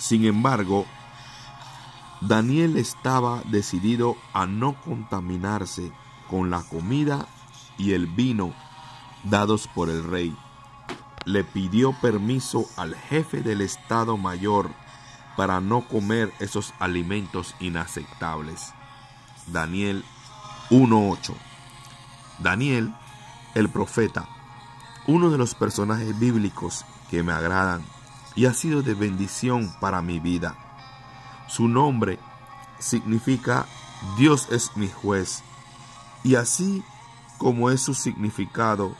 Sin embargo, Daniel estaba decidido a no contaminarse con la comida y el vino dados por el rey. Le pidió permiso al jefe del Estado Mayor para no comer esos alimentos inaceptables. Daniel 1.8 Daniel, el profeta, uno de los personajes bíblicos que me agradan y ha sido de bendición para mi vida. Su nombre significa Dios es mi juez y así como es su significado,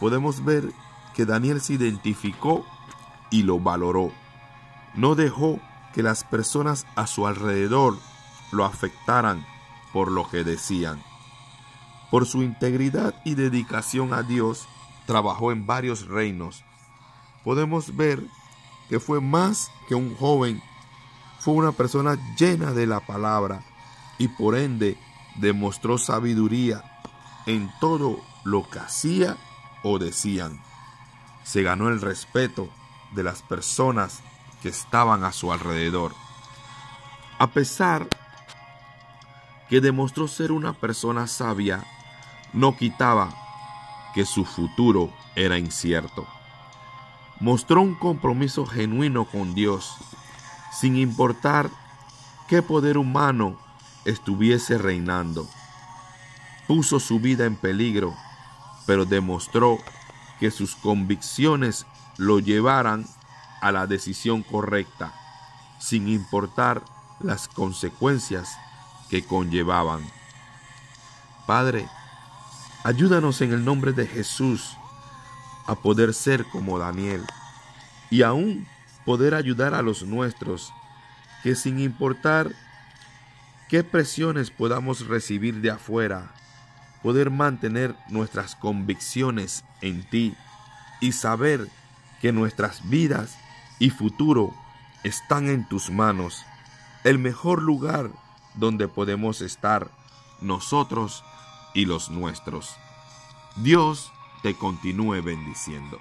podemos ver que Daniel se identificó y lo valoró. No dejó que las personas a su alrededor lo afectaran por lo que decían. Por su integridad y dedicación a Dios, trabajó en varios reinos. Podemos ver que fue más que un joven, fue una persona llena de la palabra y por ende demostró sabiduría en todo lo que hacía o decían. Se ganó el respeto de las personas que estaban a su alrededor. A pesar que demostró ser una persona sabia, no quitaba que su futuro era incierto. Mostró un compromiso genuino con Dios, sin importar qué poder humano estuviese reinando. Puso su vida en peligro, pero demostró que sus convicciones lo llevaran a la decisión correcta, sin importar las consecuencias que conllevaban. Padre, ayúdanos en el nombre de Jesús a poder ser como Daniel y aún poder ayudar a los nuestros, que sin importar qué presiones podamos recibir de afuera, poder mantener nuestras convicciones en ti y saber que nuestras vidas y futuro están en tus manos, el mejor lugar donde podemos estar nosotros y los nuestros. Dios te continúe bendiciendo.